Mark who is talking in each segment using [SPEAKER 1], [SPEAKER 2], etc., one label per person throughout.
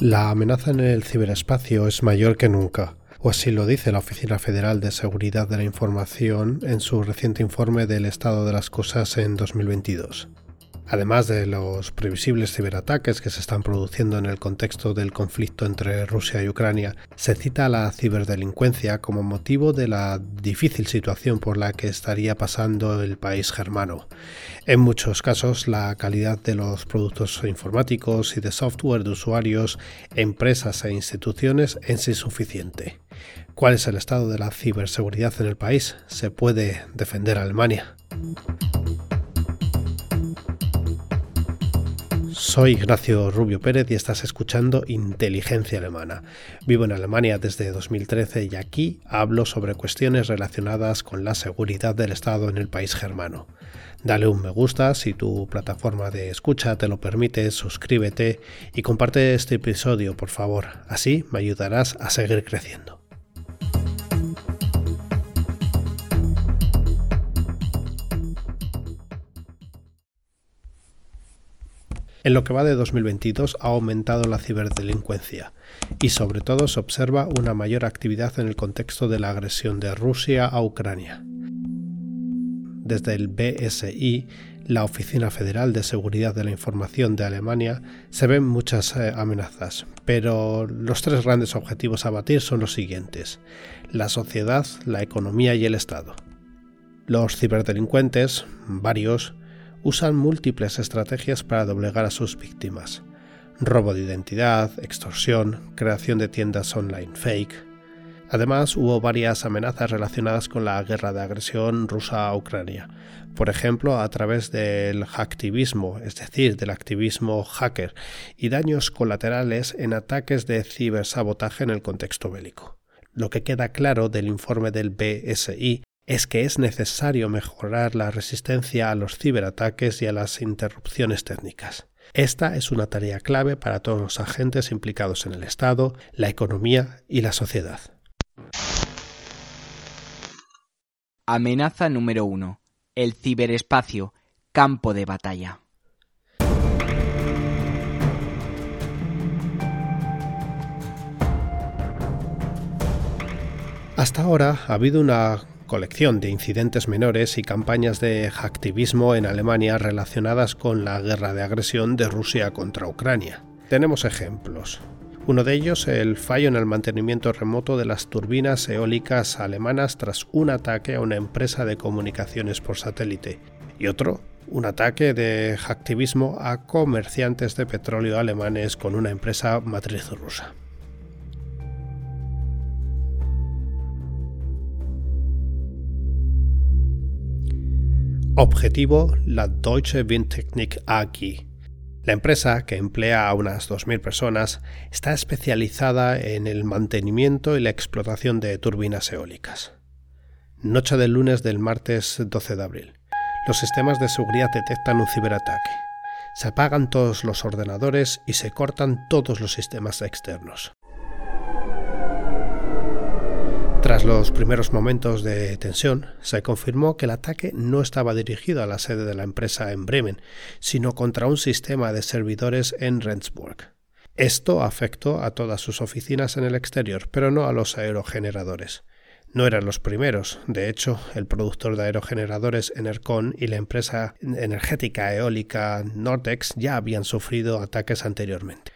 [SPEAKER 1] La amenaza en el ciberespacio es mayor que nunca, o así lo dice la Oficina Federal de Seguridad de la Información en su reciente informe del estado de las cosas en 2022. Además de los previsibles ciberataques que se están produciendo en el contexto del conflicto entre Rusia y Ucrania, se cita la ciberdelincuencia como motivo de la difícil situación por la que estaría pasando el país germano. En muchos casos, la calidad de los productos informáticos y de software de usuarios, empresas e instituciones es insuficiente. ¿Cuál es el estado de la ciberseguridad en el país? ¿Se puede defender a Alemania? Soy Ignacio Rubio Pérez y estás escuchando Inteligencia Alemana. Vivo en Alemania desde 2013 y aquí hablo sobre cuestiones relacionadas con la seguridad del Estado en el país germano. Dale un me gusta si tu plataforma de escucha te lo permite, suscríbete y comparte este episodio por favor, así me ayudarás a seguir creciendo. En lo que va de 2022 ha aumentado la ciberdelincuencia y sobre todo se observa una mayor actividad en el contexto de la agresión de Rusia a Ucrania. Desde el BSI, la Oficina Federal de Seguridad de la Información de Alemania, se ven muchas eh, amenazas, pero los tres grandes objetivos a batir son los siguientes, la sociedad, la economía y el Estado. Los ciberdelincuentes, varios, usan múltiples estrategias para doblegar a sus víctimas. Robo de identidad, extorsión, creación de tiendas online fake. Además, hubo varias amenazas relacionadas con la guerra de agresión rusa a Ucrania, por ejemplo, a través del hacktivismo, es decir, del activismo hacker, y daños colaterales en ataques de cibersabotaje en el contexto bélico. Lo que queda claro del informe del BSI es que es necesario mejorar la resistencia a los ciberataques y a las interrupciones técnicas. Esta es una tarea clave para todos los agentes implicados en el Estado, la economía y la sociedad.
[SPEAKER 2] Amenaza número 1. El ciberespacio, campo de batalla.
[SPEAKER 1] Hasta ahora ha habido una colección de incidentes menores y campañas de hacktivismo en Alemania relacionadas con la guerra de agresión de Rusia contra Ucrania. Tenemos ejemplos. Uno de ellos, el fallo en el mantenimiento remoto de las turbinas eólicas alemanas tras un ataque a una empresa de comunicaciones por satélite. Y otro, un ataque de hacktivismo a comerciantes de petróleo alemanes con una empresa matriz rusa. Objetivo la Deutsche Windtechnik AG. La empresa, que emplea a unas 2.000 personas, está especializada en el mantenimiento y la explotación de turbinas eólicas. Noche del lunes del martes 12 de abril. Los sistemas de seguridad detectan un ciberataque. Se apagan todos los ordenadores y se cortan todos los sistemas externos. Tras los primeros momentos de tensión, se confirmó que el ataque no estaba dirigido a la sede de la empresa en Bremen, sino contra un sistema de servidores en Rendsburg. Esto afectó a todas sus oficinas en el exterior, pero no a los aerogeneradores. No eran los primeros. De hecho, el productor de aerogeneradores Enercon y la empresa energética eólica Nordex ya habían sufrido ataques anteriormente.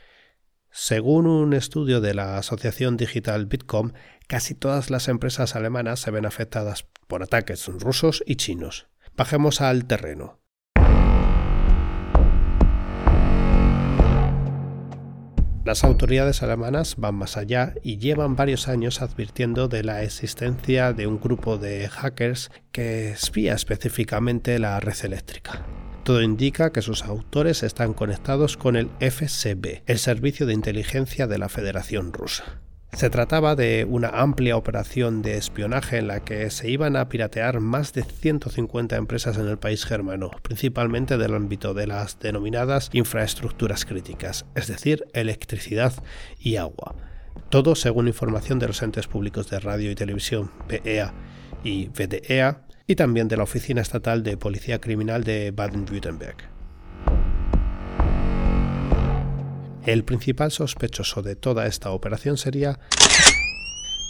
[SPEAKER 1] Según un estudio de la asociación digital Bitkom, casi todas las empresas alemanas se ven afectadas por ataques rusos y chinos. Bajemos al terreno. Las autoridades alemanas van más allá y llevan varios años advirtiendo de la existencia de un grupo de hackers que espía específicamente la red eléctrica. Todo indica que sus autores están conectados con el FSB, el Servicio de Inteligencia de la Federación Rusa. Se trataba de una amplia operación de espionaje en la que se iban a piratear más de 150 empresas en el país germano, principalmente del ámbito de las denominadas infraestructuras críticas, es decir, electricidad y agua. Todo según información de los entes públicos de radio y televisión, PEA y VDEA, y también de la Oficina Estatal de Policía Criminal de Baden-Württemberg. El principal sospechoso de toda esta operación sería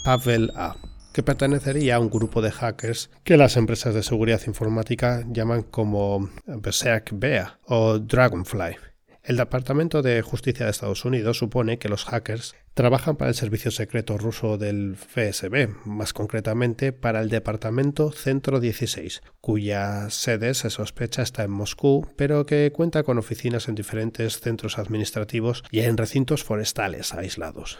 [SPEAKER 1] Pavel A, que pertenecería a un grupo de hackers que las empresas de seguridad informática llaman como Berserk Bea o Dragonfly. El Departamento de Justicia de Estados Unidos supone que los hackers trabajan para el servicio secreto ruso del FSB, más concretamente para el Departamento Centro 16, cuya sede se sospecha está en Moscú, pero que cuenta con oficinas en diferentes centros administrativos y en recintos forestales aislados.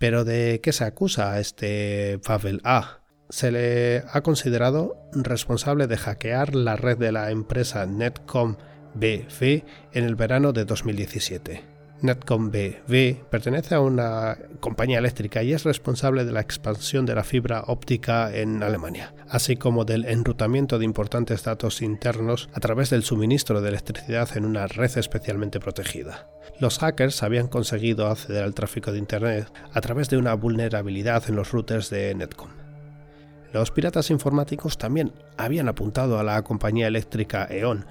[SPEAKER 1] Pero ¿de qué se acusa a este Pavel A? Se le ha considerado responsable de hackear la red de la empresa Netcom BV en el verano de 2017. Netcom BV pertenece a una compañía eléctrica y es responsable de la expansión de la fibra óptica en Alemania, así como del enrutamiento de importantes datos internos a través del suministro de electricidad en una red especialmente protegida. Los hackers habían conseguido acceder al tráfico de Internet a través de una vulnerabilidad en los routers de Netcom. Los piratas informáticos también habían apuntado a la compañía eléctrica E.ON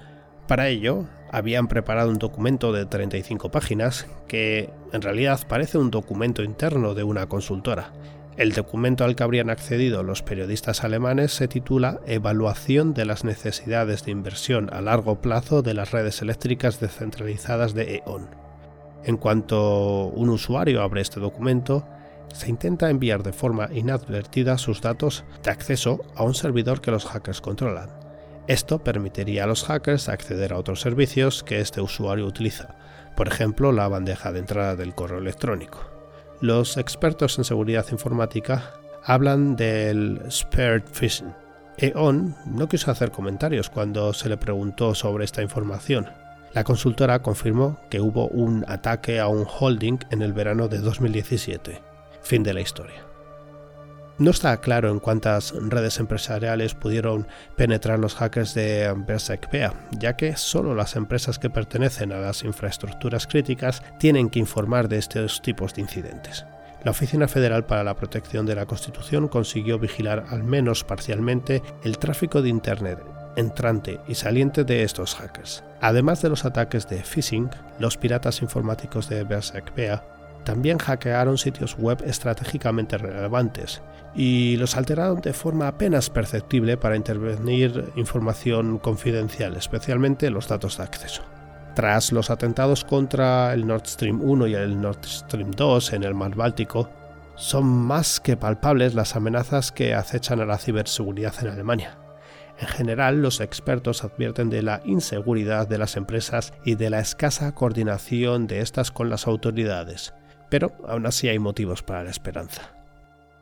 [SPEAKER 1] para ello, habían preparado un documento de 35 páginas que en realidad parece un documento interno de una consultora. El documento al que habrían accedido los periodistas alemanes se titula Evaluación de las necesidades de inversión a largo plazo de las redes eléctricas descentralizadas de E.ON. En cuanto un usuario abre este documento, se intenta enviar de forma inadvertida sus datos de acceso a un servidor que los hackers controlan. Esto permitiría a los hackers acceder a otros servicios que este usuario utiliza, por ejemplo la bandeja de entrada del correo electrónico. Los expertos en seguridad informática hablan del spared phishing. E.ON no quiso hacer comentarios cuando se le preguntó sobre esta información. La consultora confirmó que hubo un ataque a un holding en el verano de 2017. Fin de la historia. No está claro en cuántas redes empresariales pudieron penetrar los hackers de Berserkbea, ya que solo las empresas que pertenecen a las infraestructuras críticas tienen que informar de estos tipos de incidentes. La Oficina Federal para la Protección de la Constitución consiguió vigilar al menos parcialmente el tráfico de Internet entrante y saliente de estos hackers. Además de los ataques de phishing, los piratas informáticos de Berserkbea también hackearon sitios web estratégicamente relevantes y los alteraron de forma apenas perceptible para intervenir información confidencial, especialmente los datos de acceso. Tras los atentados contra el Nord Stream 1 y el Nord Stream 2 en el mar Báltico, son más que palpables las amenazas que acechan a la ciberseguridad en Alemania. En general, los expertos advierten de la inseguridad de las empresas y de la escasa coordinación de estas con las autoridades, pero aún así hay motivos para la esperanza.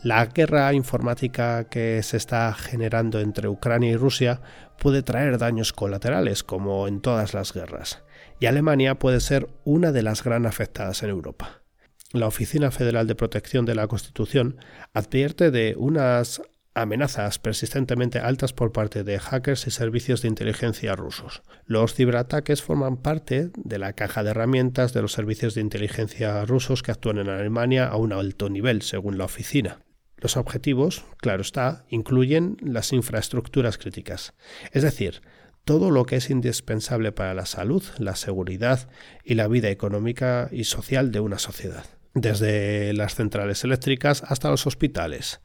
[SPEAKER 1] La guerra informática que se está generando entre Ucrania y Rusia puede traer daños colaterales, como en todas las guerras, y Alemania puede ser una de las gran afectadas en Europa. La Oficina Federal de Protección de la Constitución advierte de unas amenazas persistentemente altas por parte de hackers y servicios de inteligencia rusos. Los ciberataques forman parte de la caja de herramientas de los servicios de inteligencia rusos que actúan en Alemania a un alto nivel, según la oficina. Los objetivos, claro está, incluyen las infraestructuras críticas, es decir, todo lo que es indispensable para la salud, la seguridad y la vida económica y social de una sociedad, desde las centrales eléctricas hasta los hospitales,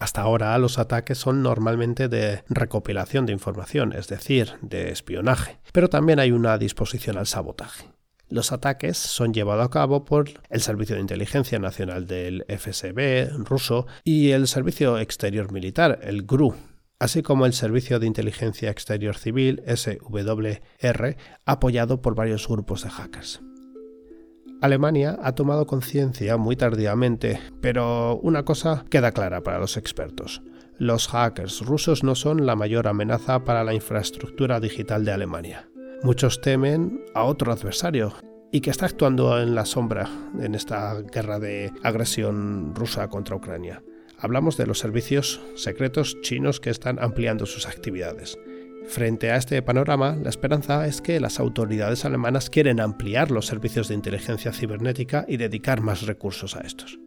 [SPEAKER 1] hasta ahora los ataques son normalmente de recopilación de información, es decir, de espionaje, pero también hay una disposición al sabotaje. Los ataques son llevados a cabo por el Servicio de Inteligencia Nacional del FSB ruso y el Servicio Exterior Militar, el GRU, así como el Servicio de Inteligencia Exterior Civil, SWR, apoyado por varios grupos de hackers. Alemania ha tomado conciencia muy tardíamente, pero una cosa queda clara para los expertos. Los hackers rusos no son la mayor amenaza para la infraestructura digital de Alemania. Muchos temen a otro adversario y que está actuando en la sombra en esta guerra de agresión rusa contra Ucrania. Hablamos de los servicios secretos chinos que están ampliando sus actividades. Frente a este panorama, la esperanza es que las autoridades alemanas quieren ampliar los servicios de inteligencia cibernética y dedicar más recursos a estos.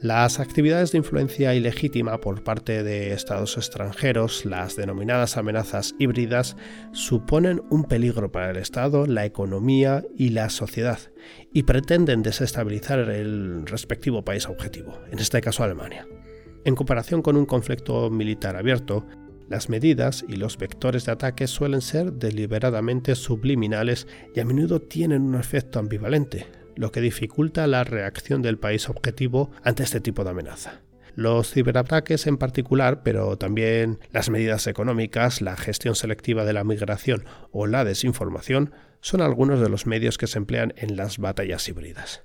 [SPEAKER 1] Las actividades de influencia ilegítima por parte de estados extranjeros, las denominadas amenazas híbridas, suponen un peligro para el Estado, la economía y la sociedad, y pretenden desestabilizar el respectivo país objetivo, en este caso Alemania. En comparación con un conflicto militar abierto, las medidas y los vectores de ataque suelen ser deliberadamente subliminales y a menudo tienen un efecto ambivalente, lo que dificulta la reacción del país objetivo ante este tipo de amenaza. Los ciberataques en particular, pero también las medidas económicas, la gestión selectiva de la migración o la desinformación son algunos de los medios que se emplean en las batallas híbridas.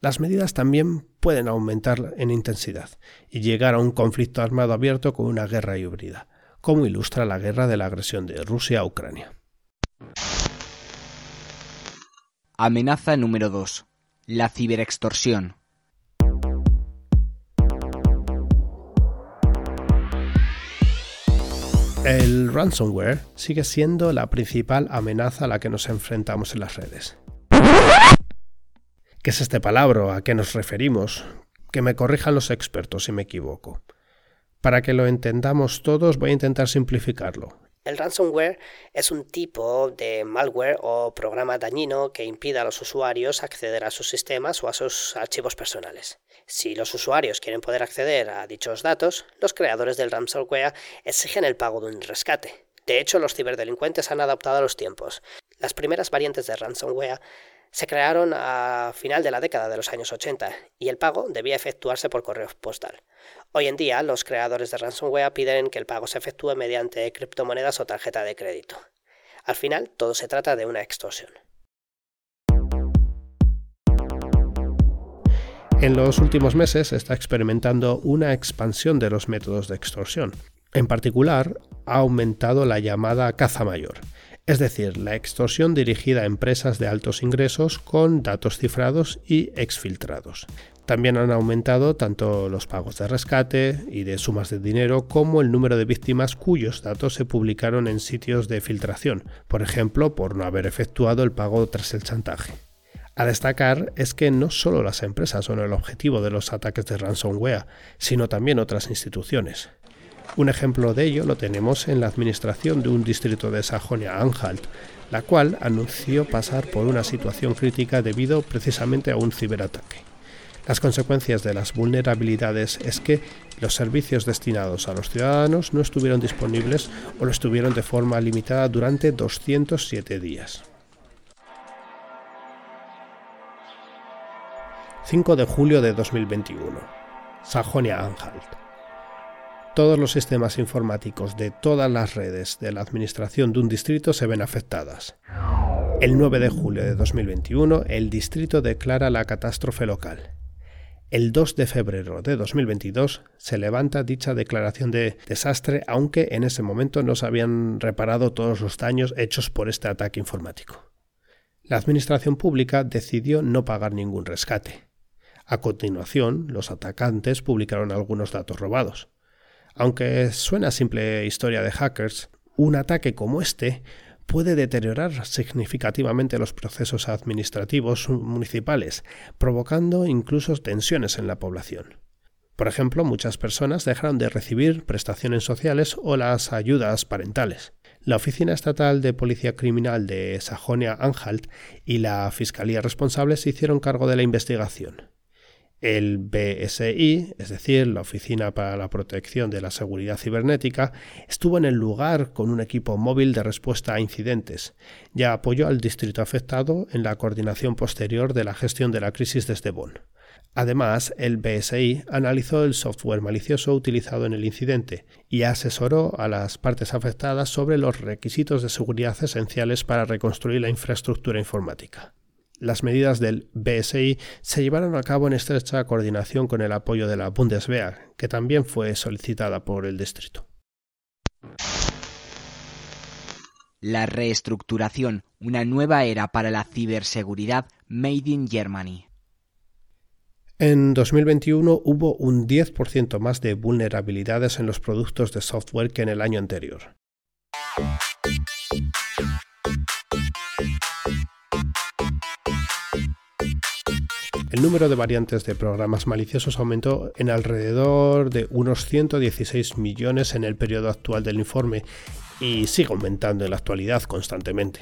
[SPEAKER 1] Las medidas también pueden aumentar en intensidad y llegar a un conflicto armado abierto con una guerra híbrida, como ilustra la guerra de la agresión de Rusia a Ucrania.
[SPEAKER 2] Amenaza número 2 la ciberextorsión.
[SPEAKER 1] El ransomware sigue siendo la principal amenaza a la que nos enfrentamos en las redes. ¿Qué es este palabra? ¿A qué nos referimos? Que me corrijan los expertos si me equivoco. Para que lo entendamos todos voy a intentar simplificarlo.
[SPEAKER 3] El ransomware es un tipo de malware o programa dañino que impide a los usuarios acceder a sus sistemas o a sus archivos personales. Si los usuarios quieren poder acceder a dichos datos, los creadores del ransomware exigen el pago de un rescate. De hecho, los ciberdelincuentes han adaptado a los tiempos. Las primeras variantes de ransomware se crearon a final de la década de los años 80 y el pago debía efectuarse por correo postal. Hoy en día, los creadores de ransomware piden que el pago se efectúe mediante criptomonedas o tarjeta de crédito. Al final, todo se trata de una extorsión.
[SPEAKER 1] En los últimos meses se está experimentando una expansión de los métodos de extorsión. En particular, ha aumentado la llamada caza mayor, es decir, la extorsión dirigida a empresas de altos ingresos con datos cifrados y exfiltrados. También han aumentado tanto los pagos de rescate y de sumas de dinero como el número de víctimas cuyos datos se publicaron en sitios de filtración, por ejemplo, por no haber efectuado el pago tras el chantaje. A destacar es que no solo las empresas son el objetivo de los ataques de ransomware, sino también otras instituciones. Un ejemplo de ello lo tenemos en la administración de un distrito de Sajonia-Anhalt, la cual anunció pasar por una situación crítica debido precisamente a un ciberataque. Las consecuencias de las vulnerabilidades es que los servicios destinados a los ciudadanos no estuvieron disponibles o lo estuvieron de forma limitada durante 207 días. 5 de julio de 2021. Sajonia-Anhalt todos los sistemas informáticos de todas las redes de la administración de un distrito se ven afectadas. El 9 de julio de 2021, el distrito declara la catástrofe local. El 2 de febrero de 2022 se levanta dicha declaración de desastre, aunque en ese momento no se habían reparado todos los daños hechos por este ataque informático. La Administración Pública decidió no pagar ningún rescate. A continuación, los atacantes publicaron algunos datos robados. Aunque suena simple historia de hackers, un ataque como este puede deteriorar significativamente los procesos administrativos municipales, provocando incluso tensiones en la población. Por ejemplo, muchas personas dejaron de recibir prestaciones sociales o las ayudas parentales. La Oficina Estatal de Policía Criminal de Sajonia-Anhalt y la Fiscalía responsable se hicieron cargo de la investigación. El BSI, es decir, la Oficina para la Protección de la Seguridad Cibernética, estuvo en el lugar con un equipo móvil de respuesta a incidentes y apoyó al distrito afectado en la coordinación posterior de la gestión de la crisis desde Bonn. Además, el BSI analizó el software malicioso utilizado en el incidente y asesoró a las partes afectadas sobre los requisitos de seguridad esenciales para reconstruir la infraestructura informática. Las medidas del BSI se llevaron a cabo en estrecha coordinación con el apoyo de la Bundeswehr, que también fue solicitada por el distrito.
[SPEAKER 2] La reestructuración, una nueva era para la ciberseguridad Made in Germany.
[SPEAKER 1] En 2021 hubo un 10% más de vulnerabilidades en los productos de software que en el año anterior. El número de variantes de programas maliciosos aumentó en alrededor de unos 116 millones en el periodo actual del informe y sigue aumentando en la actualidad constantemente.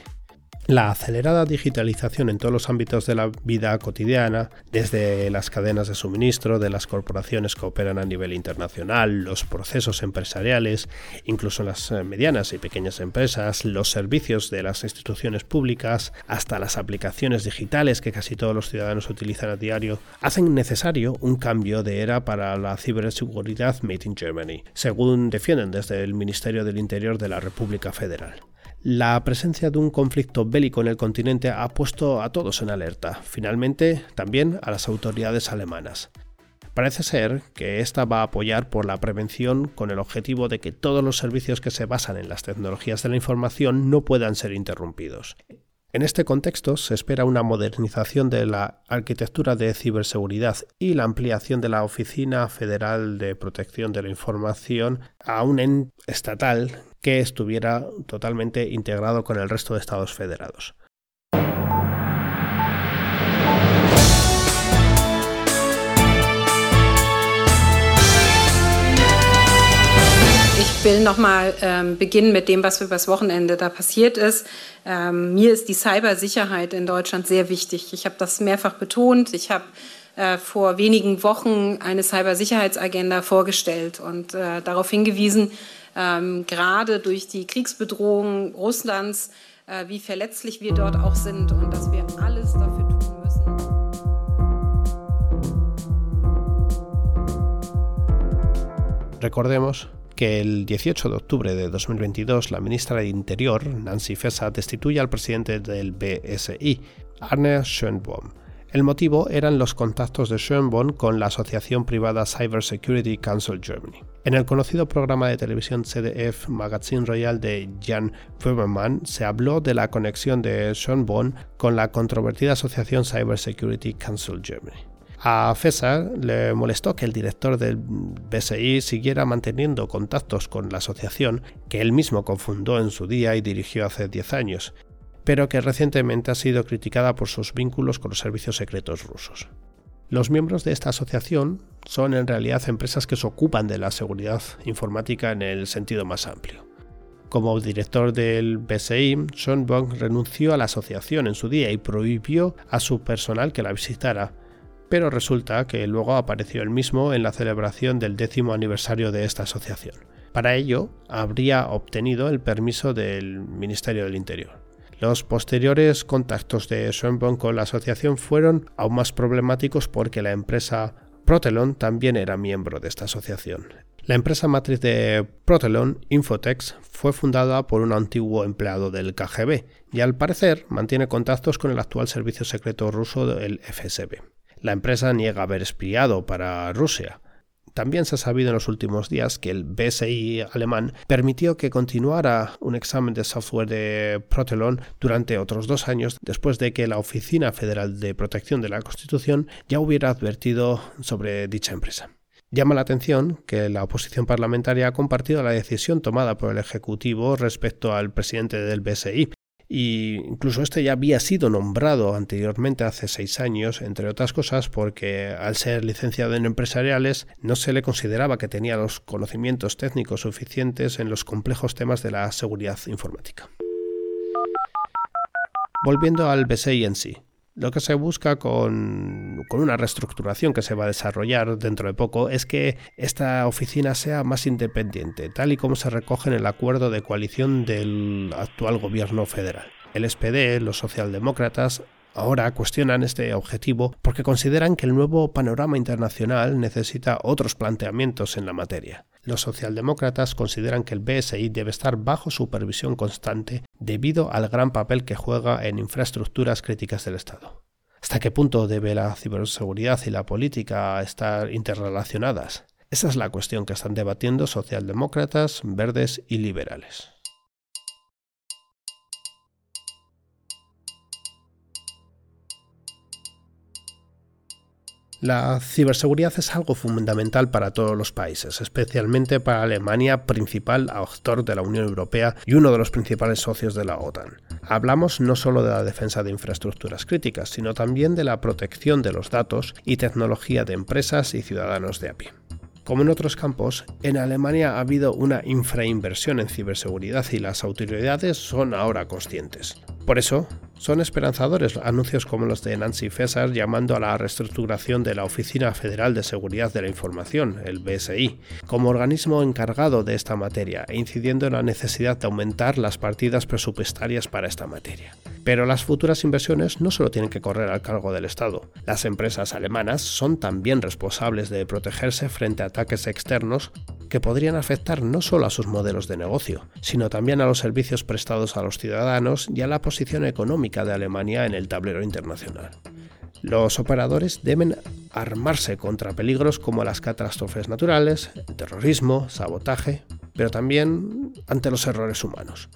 [SPEAKER 1] La acelerada digitalización en todos los ámbitos de la vida cotidiana, desde las cadenas de suministro de las corporaciones que operan a nivel internacional, los procesos empresariales, incluso las eh, medianas y pequeñas empresas, los servicios de las instituciones públicas, hasta las aplicaciones digitales que casi todos los ciudadanos utilizan a diario, hacen necesario un cambio de era para la ciberseguridad Made in Germany, según defienden desde el Ministerio del Interior de la República Federal. La presencia de un conflicto bélico en el continente ha puesto a todos en alerta, finalmente también a las autoridades alemanas. Parece ser que esta va a apoyar por la prevención con el objetivo de que todos los servicios que se basan en las tecnologías de la información no puedan ser interrumpidos. En este contexto se espera una modernización de la arquitectura de ciberseguridad y la ampliación de la Oficina Federal de Protección de la Información a un ente estatal que estuviera totalmente integrado con el resto de estados federados.
[SPEAKER 4] Ich will nochmal ähm, beginnen mit dem, was übers Wochenende da passiert ist. Ähm, mir ist die Cybersicherheit in Deutschland sehr wichtig. Ich habe das mehrfach betont. Ich habe äh, vor wenigen Wochen eine Cybersicherheitsagenda vorgestellt und äh, darauf hingewiesen, ähm, gerade durch die Kriegsbedrohung Russlands, äh, wie verletzlich wir dort auch sind und dass wir alles dafür tun müssen.
[SPEAKER 1] Recordemos que el 18 de octubre de 2022 la ministra de Interior, Nancy Faeser, destituye al presidente del BSI, Arne Schönbohm. El motivo eran los contactos de Schönborn con la asociación privada Cyber Security Council Germany. En el conocido programa de televisión CDF Magazine Royal de Jan Feuermann se habló de la conexión de Schönborn con la controvertida asociación Cyber Security Council Germany. A Fessar le molestó que el director del BSI siguiera manteniendo contactos con la asociación que él mismo confundó en su día y dirigió hace 10 años, pero que recientemente ha sido criticada por sus vínculos con los servicios secretos rusos. Los miembros de esta asociación son en realidad empresas que se ocupan de la seguridad informática en el sentido más amplio. Como director del BSI, Schoenberg renunció a la asociación en su día y prohibió a su personal que la visitara, pero resulta que luego apareció él mismo en la celebración del décimo aniversario de esta asociación. Para ello, habría obtenido el permiso del Ministerio del Interior. Los posteriores contactos de Schoenborn con la asociación fueron aún más problemáticos porque la empresa Protelon también era miembro de esta asociación. La empresa matriz de Protelon, Infotex, fue fundada por un antiguo empleado del KGB y al parecer mantiene contactos con el actual servicio secreto ruso, el FSB. La empresa niega haber espiado para Rusia, también se ha sabido en los últimos días que el BSI alemán permitió que continuara un examen de software de Protelon durante otros dos años después de que la Oficina Federal de Protección de la Constitución ya hubiera advertido sobre dicha empresa. Llama la atención que la oposición parlamentaria ha compartido la decisión tomada por el Ejecutivo respecto al presidente del BSI, y incluso este ya había sido nombrado anteriormente hace seis años, entre otras cosas porque al ser licenciado en empresariales no se le consideraba que tenía los conocimientos técnicos suficientes en los complejos temas de la seguridad informática. Volviendo al BSI en sí, lo que se busca con, una reestructuración que se va a desarrollar dentro de poco es que esta oficina sea más independiente, tal y como se recoge en el acuerdo de coalición del actual gobierno federal. El SPD, los socialdemócratas, ahora cuestionan este objetivo porque consideran que el nuevo panorama internacional necesita otros planteamientos en la materia. Los socialdemócratas consideran que el BSI debe estar bajo supervisión constante debido al gran papel que juega en infraestructuras críticas del Estado. ¿Hasta qué punto debe la ciberseguridad y la política estar interrelacionadas? Esa es la cuestión que están debatiendo socialdemócratas, verdes y liberales. La ciberseguridad es algo fundamental para todos los países, especialmente para Alemania, principal actor de la Unión Europea y uno de los principales socios de la OTAN. Hablamos no solo de la defensa de infraestructuras críticas, sino también de la protección de los datos y tecnología de empresas y ciudadanos de a. Como en otros campos, en Alemania ha habido una infrainversión en ciberseguridad y las autoridades son ahora conscientes. Por eso, son esperanzadores anuncios como los de Nancy Faeser llamando a la reestructuración de la Oficina Federal de Seguridad de la Información, el BSI, como organismo encargado de esta materia e incidiendo en la necesidad de aumentar las partidas presupuestarias para esta materia. Pero las futuras inversiones no solo tienen que correr al cargo del Estado. Las empresas alemanas son también responsables de protegerse frente a ataques externos que podrían afectar no solo a sus modelos de negocio, sino también a los servicios prestados a los ciudadanos y a la posición económica de Alemania en el tablero internacional. Los operadores deben armarse contra peligros como las catástrofes naturales, el terrorismo, sabotaje, pero también ante los errores humanos.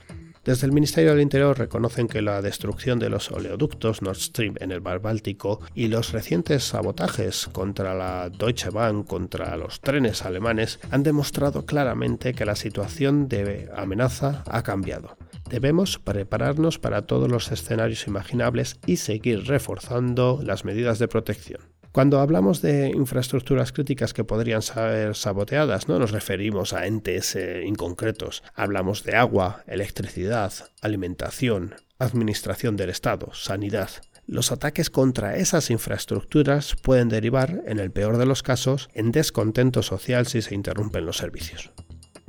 [SPEAKER 1] Desde el Ministerio del Interior reconocen que la destrucción de los oleoductos Nord Stream en el Mar Báltico y los recientes sabotajes contra la Deutsche Bahn, contra los trenes alemanes, han demostrado claramente que la situación de amenaza ha cambiado. Debemos prepararnos para todos los escenarios imaginables y seguir reforzando las medidas de protección. Cuando hablamos de infraestructuras críticas que podrían ser saboteadas, no nos referimos a entes eh, inconcretos. Hablamos de agua, electricidad, alimentación, administración del Estado, sanidad. Los ataques contra esas infraestructuras pueden derivar, en el peor de los casos, en descontento social si se interrumpen los servicios.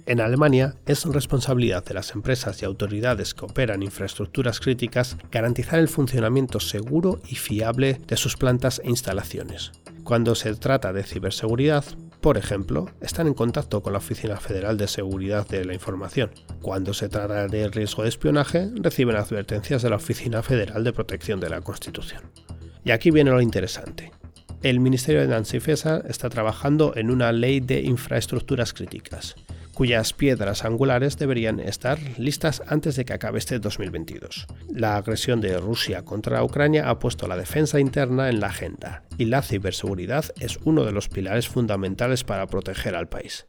[SPEAKER 1] En Alemania es responsabilidad de las empresas y autoridades que operan infraestructuras críticas garantizar el funcionamiento seguro y fiable de sus plantas e instalaciones. Cuando se trata de ciberseguridad, por ejemplo, están en contacto con la Oficina Federal de Seguridad de la Información. Cuando se trata de riesgo de espionaje, reciben advertencias de la Oficina Federal de Protección de la Constitución. Y aquí viene lo interesante. El Ministerio de Nancy Faeser está trabajando en una ley de infraestructuras críticas cuyas piedras angulares deberían estar listas antes de que acabe este 2022. La agresión de Rusia contra Ucrania ha puesto la defensa interna en la agenda y la ciberseguridad es uno de los pilares fundamentales para proteger al país.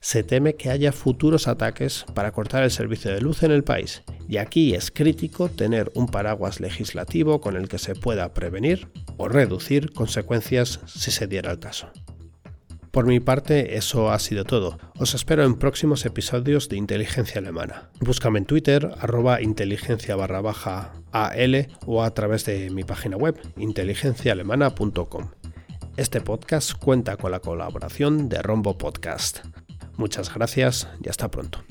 [SPEAKER 1] Se teme que haya futuros ataques para cortar el servicio de luz en el país, y aquí es crítico tener un paraguas legislativo con el que se pueda prevenir o reducir consecuencias si se diera el caso. Por mi parte, eso ha sido todo. Os espero en próximos episodios de Inteligencia Alemana. Búscame en Twitter, arroba inteligencia barra baja AL o a través de mi página web, inteligenciaalemana.com. Este podcast cuenta con la colaboración de Rombo Podcast. Muchas gracias y hasta pronto.